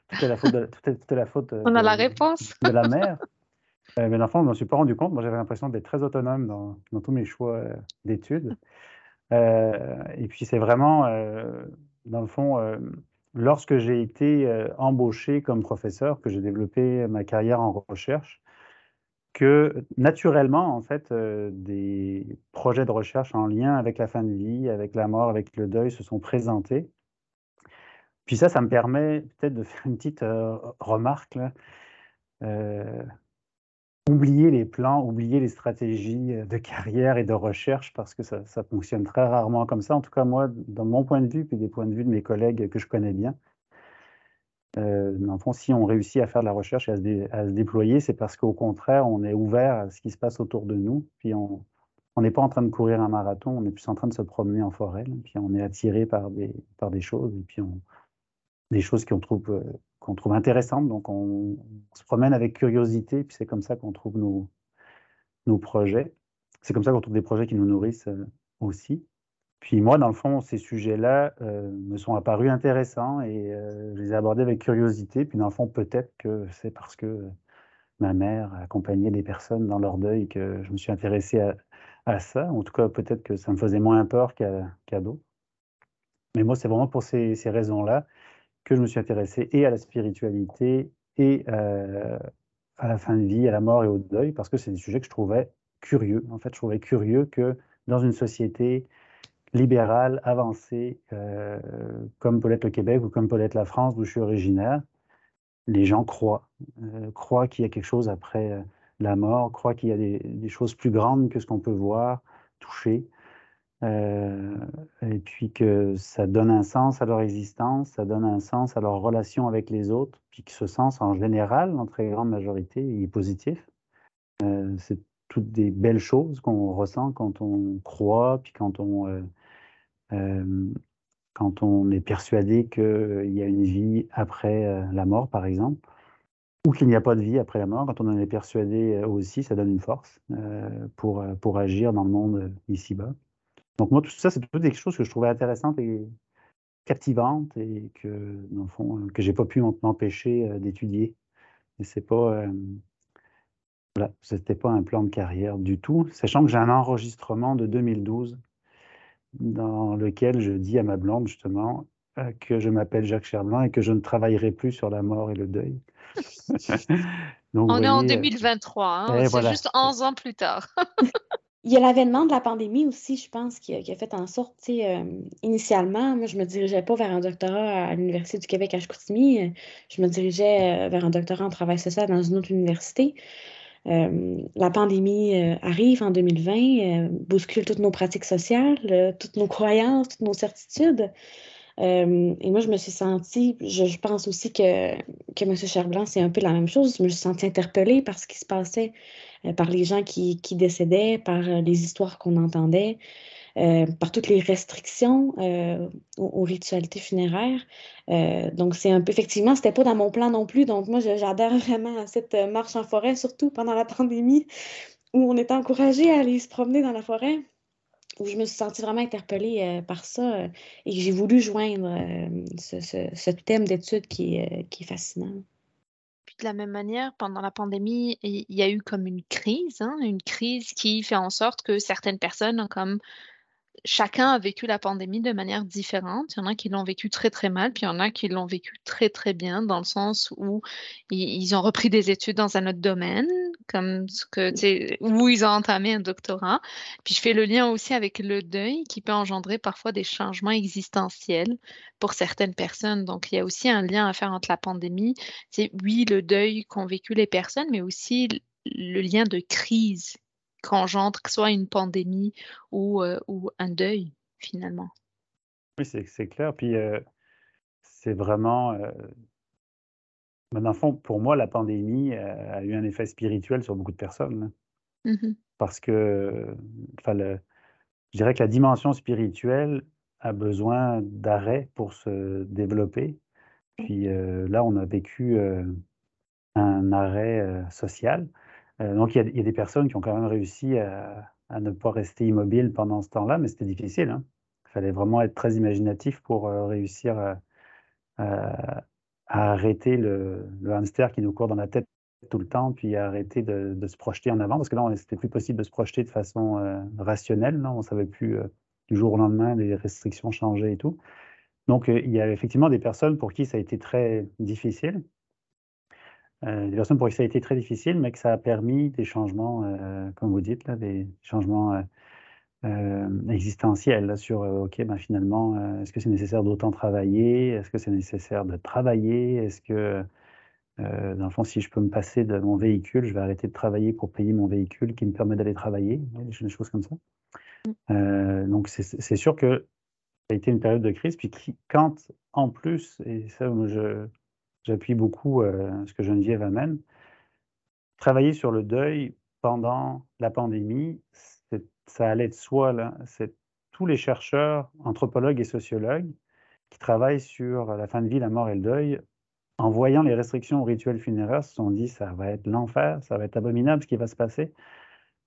Speaker 2: Tout est la faute de, tout la faute
Speaker 1: On a la réponse.
Speaker 2: de la mère. Euh, mais l'enfant, je ne m'en suis pas rendu compte. Moi, j'avais l'impression d'être très autonome dans, dans tous mes choix euh, d'études. Euh, et puis, c'est vraiment, dans le fond, lorsque j'ai été embauché comme professeur, que j'ai développé ma carrière en recherche, que naturellement, en fait, des projets de recherche en lien avec la fin de vie, avec la mort, avec le deuil se sont présentés. Puis ça, ça me permet peut-être de faire une petite euh, remarque. Euh, oublier les plans, oublier les stratégies euh, de carrière et de recherche parce que ça, fonctionne très rarement comme ça. En tout cas, moi, dans mon point de vue, puis des points de vue de mes collègues que je connais bien, euh, fond, si on réussit à faire de la recherche et à se, déployer, c'est parce qu'au contraire, on est ouvert à ce qui se passe autour de nous. Puis on n'est pas en train de courir un marathon, on est plus en train de se promener en forêt. puis on est attiré par des, choses. Et puis des choses qu'on trouve, euh, intéressantes. Donc, on, se promène avec curiosité, puis c'est comme ça qu'on trouve nos, nos projets. C'est comme ça qu'on trouve des projets qui nous nourrissent euh, aussi. Puis moi, dans le fond, ces sujets-là me sont apparus intéressants et je les ai abordés avec curiosité. Puis dans le fond, peut-être que c'est parce que ma mère accompagnait des personnes dans leur deuil que je me suis intéressé à, ça. En tout cas, peut-être que ça me faisait moins peur qu'à d'autres. Mais moi, c'est vraiment pour ces, raisons-là que je me suis intéressé et à la spiritualité et euh, à la fin de vie, à la mort et au deuil, parce que c'est des sujets que je trouvais curieux. En fait, je trouvais curieux que dans une société libérale, avancée, euh, comme peut l'être le Québec ou comme peut l'être la France, d'où je suis originaire, les gens croient, euh, croient qu'il y a quelque chose après la mort, croient qu'il y a des, choses plus grandes que ce qu'on peut voir, toucher. Euh, et puis que ça donne un sens à leur existence, ça donne un sens à leur relation avec les autres, puis que ce sens, en général, en très grande majorité, est positif. Euh, c'est toutes des belles choses qu'on ressent quand on croit, puis quand on, euh, quand on est persuadé qu'il y a une vie après la mort, par exemple, ou qu'il n'y a pas de vie après la mort. Quand on en est persuadé aussi, ça donne une force pour, pour agir dans le monde ici-bas. Donc moi, tout ça, c'est toutes des choses que je trouvais intéressantes et captivantes et que, dans le fond, euh, que j'ai pas pu m'empêcher euh, d'étudier. Et c'est pas, euh, voilà, c'était pas un plan de carrière du tout, sachant que j'ai un enregistrement de 2012 dans lequel je dis à ma blonde justement que je m'appelle Jacques Cherblanc et que je ne travaillerai plus sur la mort et le deuil.
Speaker 1: Donc, On est en 2023, hein, c'est juste 11 ans plus tard.
Speaker 3: Il y a l'avènement de la pandémie aussi, je pense, qui a, fait en sorte, tu sais, euh, initialement, moi, je me dirigeais pas vers un doctorat à l'Université du Québec à Chicoutimi, euh, je me dirigeais euh, vers un doctorat en travail social dans une autre université. La pandémie arrive en 2020, bouscule toutes nos pratiques sociales, toutes nos croyances, toutes nos certitudes. et moi, je me suis sentie, je, pense aussi que, que M. Cherblanc, c'est un peu la même chose. Je me suis sentie interpellée par ce qui se passait euh, par les gens qui, décédaient, par euh, les histoires qu'on entendait, euh, par toutes les restrictions aux, ritualités funéraires. donc, c'est un peu, effectivement, c'était pas dans mon plan non plus. Donc, moi, j'adhère vraiment à cette marche en forêt, surtout pendant la pandémie, où on était encouragé à aller se promener dans la forêt où je me suis sentie vraiment interpellée par ça et j'ai voulu joindre ce, thème d'étude qui, qui, est fascinant
Speaker 1: de la même manière, pendant la pandémie, il y a eu comme une crise, hein, une crise qui fait en sorte que certaines personnes ont comme chacun a vécu la pandémie de manière différente. Il y en a qui l'ont vécu très très mal, puis il y en a qui l'ont vécu très très bien, dans le sens où ils ont repris des études dans un autre domaine, comme ce que ils ont entamé un doctorat. Puis je fais le lien aussi avec le deuil qui peut engendrer parfois des changements existentiels pour certaines personnes. Donc il y a aussi un lien à faire entre la pandémie, c'est oui le deuil qu'ont vécu les personnes, mais aussi le lien de crise qu'engendre que soit une pandémie ou, euh, ou un deuil, finalement.
Speaker 2: Oui, c'est clair. Puis euh, c'est vraiment. Euh, dans le fond, pour moi, la pandémie a eu un effet spirituel sur beaucoup de personnes. Mmh Parce que, je dirais que la dimension spirituelle a besoin d'arrêt pour se développer. Puis là, on a vécu un arrêt social. Euh, donc, il y, a, des personnes qui ont quand même réussi à, ne pas rester immobiles pendant ce temps-là, mais c'était difficile. Hein. Il fallait vraiment être très imaginatif pour euh, réussir à, arrêter le, hamster qui nous court dans la tête tout le temps, puis arrêter de, se projeter en avant, parce que là, c'était plus possible de se projeter de façon euh, rationnelle. On ne savait plus du jour au lendemain, les restrictions changeaient et tout. Donc, il y a effectivement des personnes pour qui ça a été très difficile. Euh, des personnes pour qui ça a été très difficile, mais que ça a permis des changements, euh, comme vous dites, là, des changements euh, existentiels sur, OK, ben, finalement, est-ce que c'est nécessaire d'autant travailler? Est-ce que c'est nécessaire de travailler? Est-ce que, dans le fond, si je peux me passer de mon véhicule, je vais arrêter de travailler pour payer mon véhicule qui me permet d'aller travailler? Des choses comme ça. Mmh. donc, c'est sûr que ça a été une période de crise. Puis quand, en plus, et ça, je, j'appuie beaucoup euh, ce que Geneviève amène. Travailler sur le deuil pendant la pandémie, ça allait de soi. Tous les chercheurs, anthropologues et sociologues qui travaillent sur la fin de vie, la mort et le deuil, en voyant les restrictions aux rituels funéraires, se sont dit ça va être l'enfer, ça va être abominable ce qui va se passer.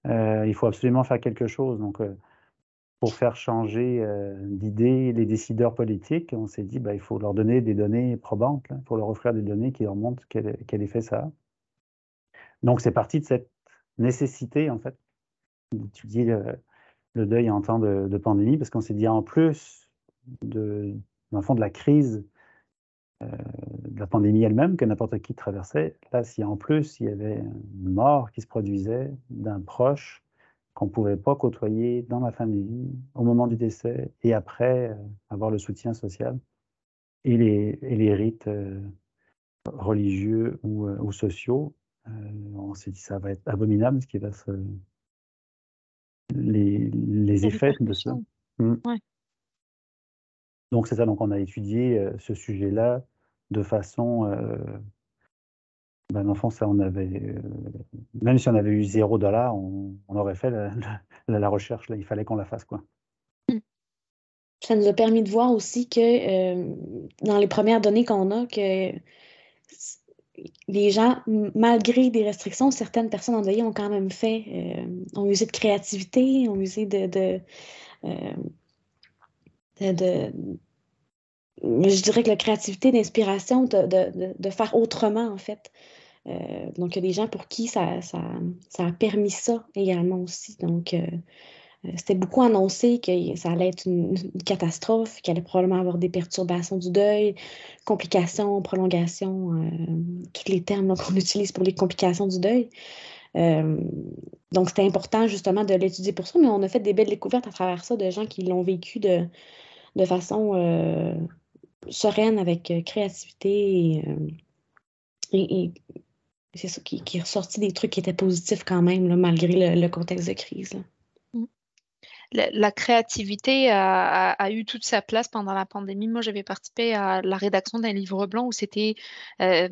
Speaker 2: Euh, il faut absolument faire quelque chose. Donc, euh, pour faire changer d'idée les décideurs politiques, on s'est dit bah, il faut leur donner des données probantes, il faut leur offrir des données qui leur montrent quel, quel effet ça a. Donc c'est parti de cette nécessité en fait. D'étudier le, deuil en temps de, pandémie, parce qu'on s'est dit en plus de, fond, de la crise de la pandémie elle-même que n'importe qui traversait, là, si en plus il y avait une mort qui se produisait d'un proche qu'on ne pouvait pas côtoyer dans la vie, au moment du décès et après, euh, avoir le soutien social et les, et les rites euh, religieux ou, euh, ou sociaux, on s'est dit ça va être abominable ce qui va se. Les, les effets de ça. Mmh. Donc c'est ça, donc on a étudié ce sujet-là de façon. Euh, ben, enfant, ça, on avait, euh, même si on avait eu zéro dollar, on, aurait fait la, recherche. Il fallait qu'on la fasse, quoi.
Speaker 3: Hmm. Ça nous a permis de voir aussi que euh, dans les premières données qu'on a, que les gens, malgré des restrictions, certaines personnes endeuillées ont quand même fait, ont usé de créativité, ont usé de, je dirais que la créativité, d'inspiration, de, faire autrement, en fait. Euh, donc, il y a des gens pour qui ça, ça, a permis ça également aussi. Donc, euh, euh, c'était beaucoup annoncé que ça allait être une, catastrophe, qu'il allait probablement avoir des perturbations du deuil, complications, prolongations, tous les termes qu'on utilise pour les complications du deuil. donc, c'était important justement de l'étudier pour ça, mais on a fait des belles découvertes à travers ça de gens qui l'ont vécu de, façon sereine avec créativité et, c'est ça qui, est ressorti des trucs qui étaient positifs quand même, malgré le, contexte de crise.
Speaker 1: Mm. La, créativité a, eu toute sa place pendant la pandémie. Moi, j'avais participé à la rédaction d'un livre blanc où c'était euh,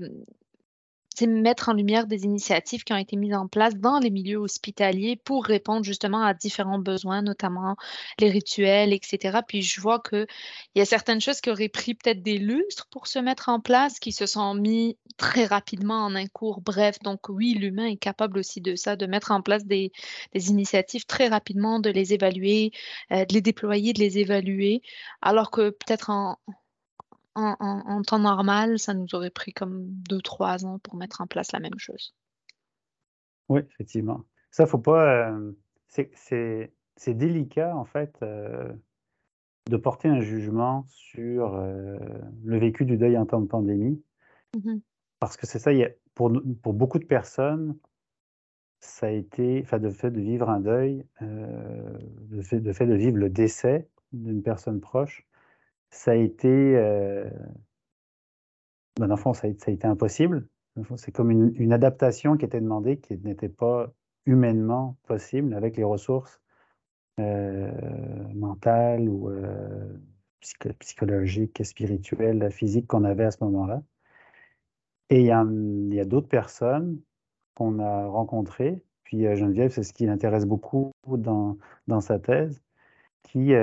Speaker 1: c'est mettre en lumière des initiatives qui ont été mises en place dans les milieux hospitaliers pour répondre justement à différents besoins, notamment les rituels, etc. Puis je vois qu'il y a certaines choses qui auraient pris peut-être des lustres pour se mettre en place, qui se sont mis très rapidement en un cours bref. Donc oui, l'humain est capable aussi de ça, de mettre en place des, initiatives très rapidement, de les évaluer, euh, de les déployer, de les évaluer, alors que peut-être en, en, temps normal, ça nous aurait pris comme deux, trois ans pour mettre en place la même chose.
Speaker 2: Oui, effectivement. Ça, faut pas. Euh, c'est délicat, en fait, euh, de porter un jugement sur euh, le vécu du deuil en temps de pandémie. Mmh Parce que c'est ça, pour, pour beaucoup de personnes, ça a été, enfin, de fait de vivre un deuil, de fait de vivre le décès d'une personne proche, ça a été, euh, ben, fond, ça a, été impossible. C'est comme une, adaptation qui était demandée, qui n'était pas humainement possible avec les ressources euh, mentales ou euh, psychologiques, spirituelles, physiques qu'on avait à ce moment-là. Et il y a, d'autres personnes qu'on a rencontrées, puis Geneviève, c'est ce qui l'intéresse beaucoup dans, dans sa thèse, qui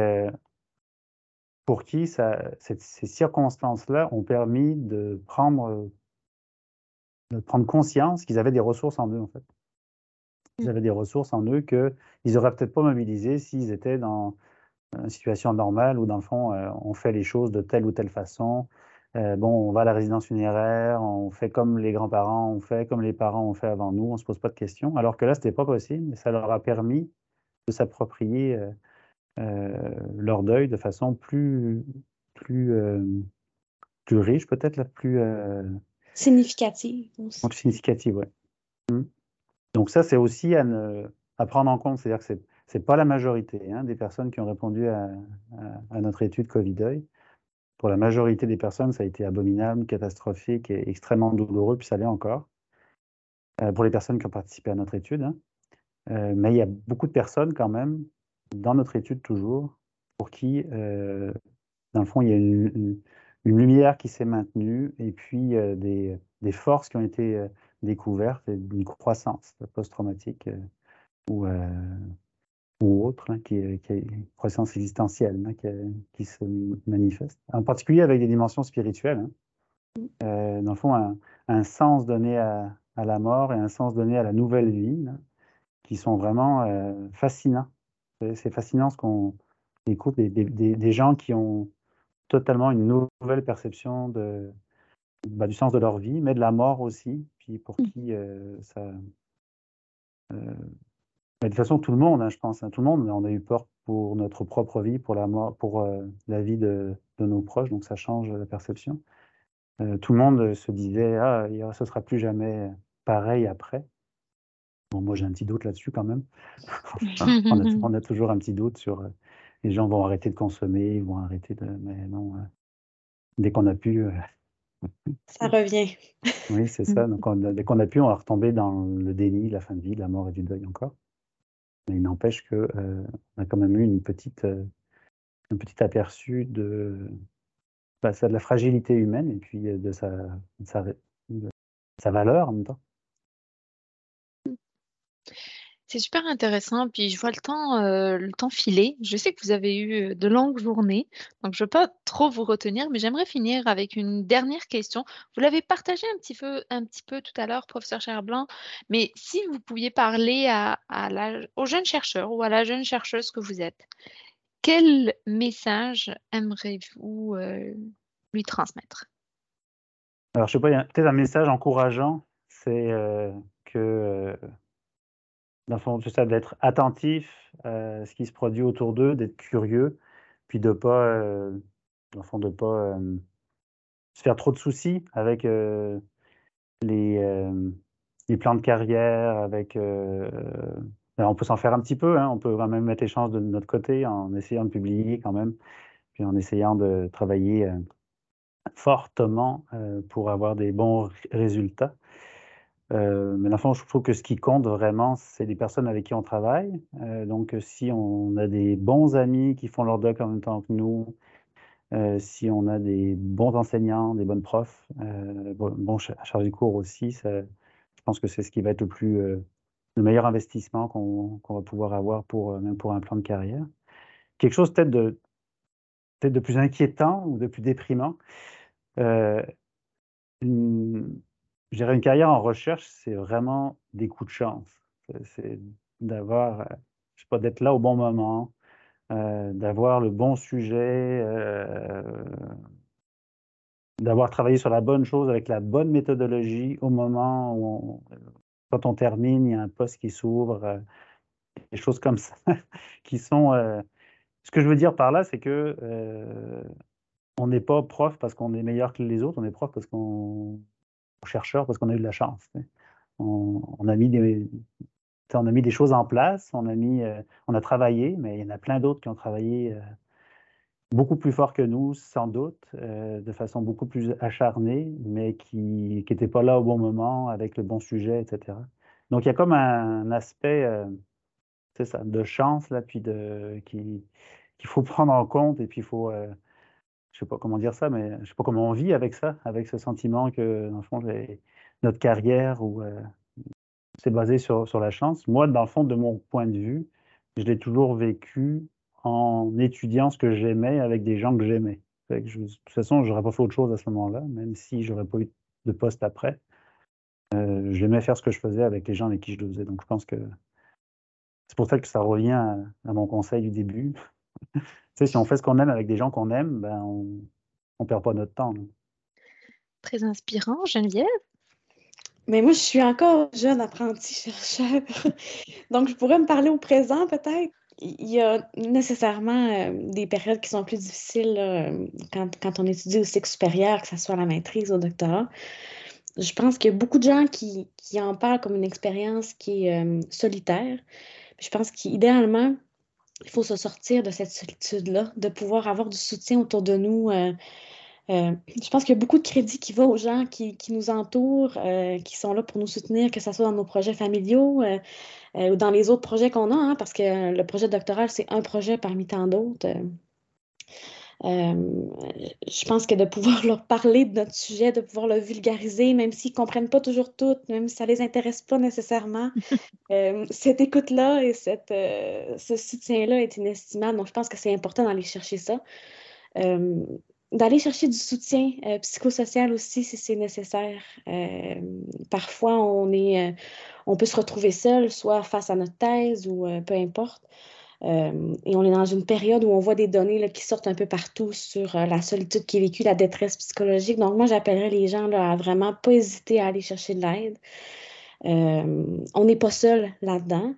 Speaker 2: pour qui ces circonstances-là ont permis de prendre, de prendre conscience qu'ils avaient des ressources en eux, en fait. Ils mmh. avaient des ressources en eux qu'ils n'auraient peut-être pas mobilisées s'ils étaient dans une situation normale où, dans le fond, euh, on fait les choses de telle ou telle façon. Euh, bon, on va à la résidence funéraire, on fait comme les grands-parents ont fait, comme les parents ont fait avant nous, on ne se pose pas de questions. Alors que là, ce n'était pas possible, mais ça leur a permis de s'approprier euh, leur deuil de façon plus, plus, euh, plus riche, peut-être, la plus euh,
Speaker 3: significative.
Speaker 2: Aussi. Significative, oui. Mmh. Donc ça, c'est aussi à, à, prendre en compte, c'est-à-dire que c'est n'est pas la majorité hein, des personnes qui ont répondu à, à, notre étude Covid-deuil. Pour la majorité des personnes, ça a été abominable, catastrophique et extrêmement douloureux, puis ça l'est encore. pour les personnes qui ont participé à notre étude. Hein. mais il y a beaucoup de personnes quand même dans notre étude toujours, pour qui, euh, dans le fond, il y a une, lumière qui s'est maintenue et puis euh, des, forces qui ont été euh, découvertes et une croissance post-traumatique ou, ou autre, hein, qui, est une croissance existentielle hein, qui, se manifeste, en particulier avec des dimensions spirituelles. Hein. dans le fond, un, sens donné à, la mort et un sens donné à la nouvelle vie, qui sont vraiment fascinants c'est fascinant ce qu'on des couples, des, des, gens qui ont totalement une nouvelle perception de, bah, du sens de leur vie, mais de la mort aussi, puis pour mmh. qui ça... Mais de toute façon, tout le monde, hein, je pense, hein, tout le monde, on a eu peur pour notre propre vie, pour la mort, pour la vie de, de, nos proches, donc ça change la perception. tout le monde se disait, ah, ce sera plus jamais pareil après. Bon, moi, j'ai un petit doute là-dessus quand même. on, a, toujours un petit doute sur euh, les gens vont arrêter de consommer, ils vont arrêter de. Mais non, euh, dès qu'on a pu. Euh,
Speaker 3: ça revient.
Speaker 2: oui, c'est ça. Donc, dès qu'on a pu, on va retomber dans le déni, la fin de vie, la mort et du deuil encore. Mais il n'empêche qu'on a quand même eu une petite, un petit aperçu de, bah, de la fragilité humaine et puis de sa, de sa valeur en même temps.
Speaker 1: C'est super intéressant, puis je vois le temps, euh, le temps filer. Je sais que vous avez eu, euh, de longues journées, donc je ne veux pas trop vous retenir, mais j'aimerais finir avec une dernière question. Vous l'avez partagé un petit peu tout à l'heure, professeur Cherblanc, mais si vous pouviez parler à à la aux jeunes chercheurs ou à la jeune chercheuse que vous êtes, quel message aimeriez-vous, euh, lui transmettre?
Speaker 2: Alors je sais pas, il y a peut-être un message encourageant, c'est, que, dans fond, c'est ça, d'être attentif à ce qui se produit autour d'eux, d'être curieux, puis de pas, euh, dans de pas euh, se faire trop de soucis avec euh, les, les plans de carrière, avec ben, on peut s'en faire un petit peu, hein, on peut quand même mettre les chances de notre côté en essayant de publier quand même, puis en essayant de travailler fortement pour avoir des bons résultats. Euh, mais dans je trouve que ce qui compte vraiment, c'est les personnes avec qui on travaille. Euh, donc, si on a des bons amis qui font leur doc en même temps que nous, euh, si on a des bons enseignants, des bonnes profs, bons chargés de cours aussi, ça, je pense que c'est ce qui va être le plus le meilleur investissement qu'on va pouvoir avoir pour même pour un plan de carrière. Quelque chose peut-être de peut-être de plus inquiétant ou de plus déprimant. Une, je une carrière en recherche, c'est vraiment des coups de chance. C'est d'avoir, euh, je sais pas, d'être là au bon moment, euh, d'avoir le bon sujet, euh, d'avoir travaillé sur la bonne chose avec la bonne méthodologie au moment où, quand on termine, il y a un poste qui s'ouvre, des choses comme ça, qui sont. ce que je veux dire par là, c'est que on n'est pas prof parce qu'on est meilleur que les autres, on est prof parce qu'on chercheurs parce qu'on a eu de la chance. On, a mis des, on a mis des choses en place, on a, mis, euh, on a travaillé, mais il y en a plein d'autres qui ont travaillé euh, beaucoup plus fort que nous, sans doute, euh, de façon beaucoup plus acharnée, mais qui n'étaient pas là au bon moment, avec le bon sujet, etc. Donc il y a comme un, aspect, de chance, là, puis qu'il faut prendre en compte, et puis il faut je sais pas comment dire ça, mais je sais pas comment on vit avec ça, avec ce sentiment que, dans le fond, notre carrière ou euh, c'est basé sur, la chance. Moi, dans le fond, de mon point de vue, je l'ai toujours vécu en étudiant ce que j'aimais avec des gens que j'aimais. de toute façon, je n'aurais pas fait autre chose à ce moment-là, même si je n'aurais pas eu de poste après. Euh, j'aimais faire ce que je faisais avec les gens avec qui je le faisais. Donc, je pense que c'est pour ça que ça revient à mon conseil du début si on fait ce qu'on aime avec des gens qu'on aime, ben on ne perd pas notre temps.
Speaker 1: Très inspirant, Geneviève.
Speaker 3: Mais moi, je suis encore jeune apprenti chercheur. Donc, je pourrais me parler au présent peut-être. Il y a nécessairement euh, des périodes qui sont plus difficiles euh, quand, on étudie au cycle supérieur, que ce soit la maîtrise ou au doctorat. Je pense qu'il y a beaucoup de gens qui, en parlent comme une expérience qui est euh, solitaire. Je pense qu'idéalement, il faut se sortir de cette solitude-là, de pouvoir avoir du soutien autour de nous. Euh, euh, je pense qu'il y a beaucoup de crédit qui va aux gens qui, nous entourent, euh, qui sont là pour nous soutenir, que ce soit dans nos projets familiaux ou dans les autres projets qu'on a, hein, parce que le projet doctoral, c'est un projet parmi tant d'autres. Euh, je pense que de pouvoir leur parler de notre sujet, de pouvoir le vulgariser, même s'ils ne comprennent pas toujours tout, même si ça ne les intéresse pas nécessairement, euh, cette écoute-là et cette, euh, ce soutien-là est inestimable. Donc, je pense que c'est important d'aller chercher ça. d'aller chercher du soutien psychosocial aussi si c'est nécessaire. parfois, on, est, on peut se retrouver seul, soit face à notre thèse ou peu importe. Et on est dans une période où on voit des données qui sortent un peu partout sur la solitude qui est vécue, la détresse psychologique. Donc, moi, j'appellerais les gens à vraiment pas hésiter à aller chercher de l'aide. on n'est pas seul là-dedans.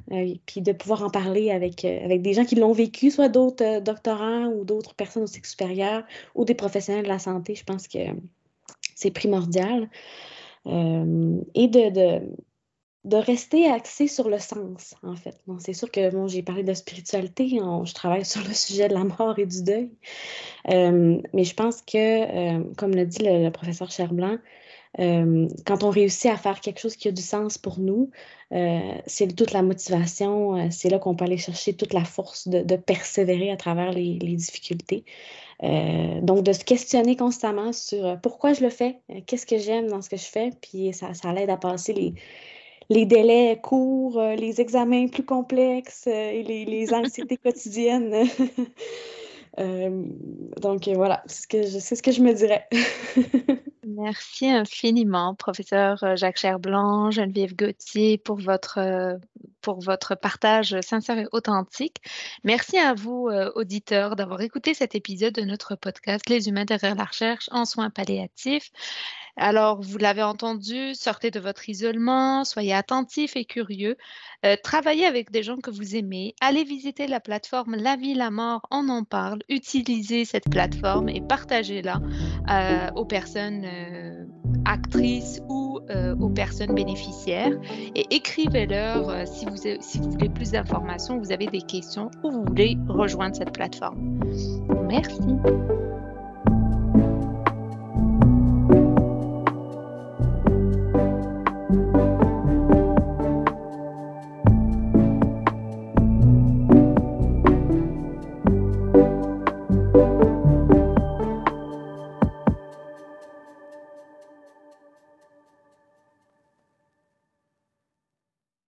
Speaker 3: puis de pouvoir en parler avec, avec des gens qui l'ont vécu, soit d'autres doctorants ou d'autres personnes au cycle supérieur ou des professionnels de la santé, je pense que c'est primordial. et de rester axé sur le sens, en fait. Bon, c'est sûr que bon, j'ai parlé de spiritualité, je travaille sur le sujet de la mort et du deuil, euh, mais je pense que, euh, comme l'a dit le, professeur Cherblanc, euh, quand on réussit à faire quelque chose qui a du sens pour nous, c'est toute la motivation, c'est là qu'on peut aller chercher toute la force de, persévérer à travers les, difficultés. donc, de se questionner constamment sur pourquoi je le fais, qu'est-ce que j'aime dans ce que je fais, puis ça, ça l'aide à passer les, les délais courts, euh, les examens plus complexes euh, et les, anxiétés quotidiennes. Euh, donc voilà, c'est ce, que je, me dirais.
Speaker 1: Merci infiniment, professeur Jacques Cherblanc, Geneviève Gauthier, pour votre, pour votre partage sincère et authentique. Merci à vous, auditeurs, d'avoir écouté cet épisode de notre podcast Les humains derrière la recherche en soins palliatifs. Alors, vous l'avez entendu, sortez de votre isolement, soyez attentifs et curieux, euh, travaillez avec des gens que vous aimez, allez visiter la plateforme La vie, la mort, on en parle, utilisez cette plateforme et partagez-la euh, aux personnes euh, actrices ou aux personnes bénéficiaires et écrivez-leur si, vous, si vous voulez plus d'informations, vous avez des questions ou vous voulez rejoindre cette plateforme. Merci.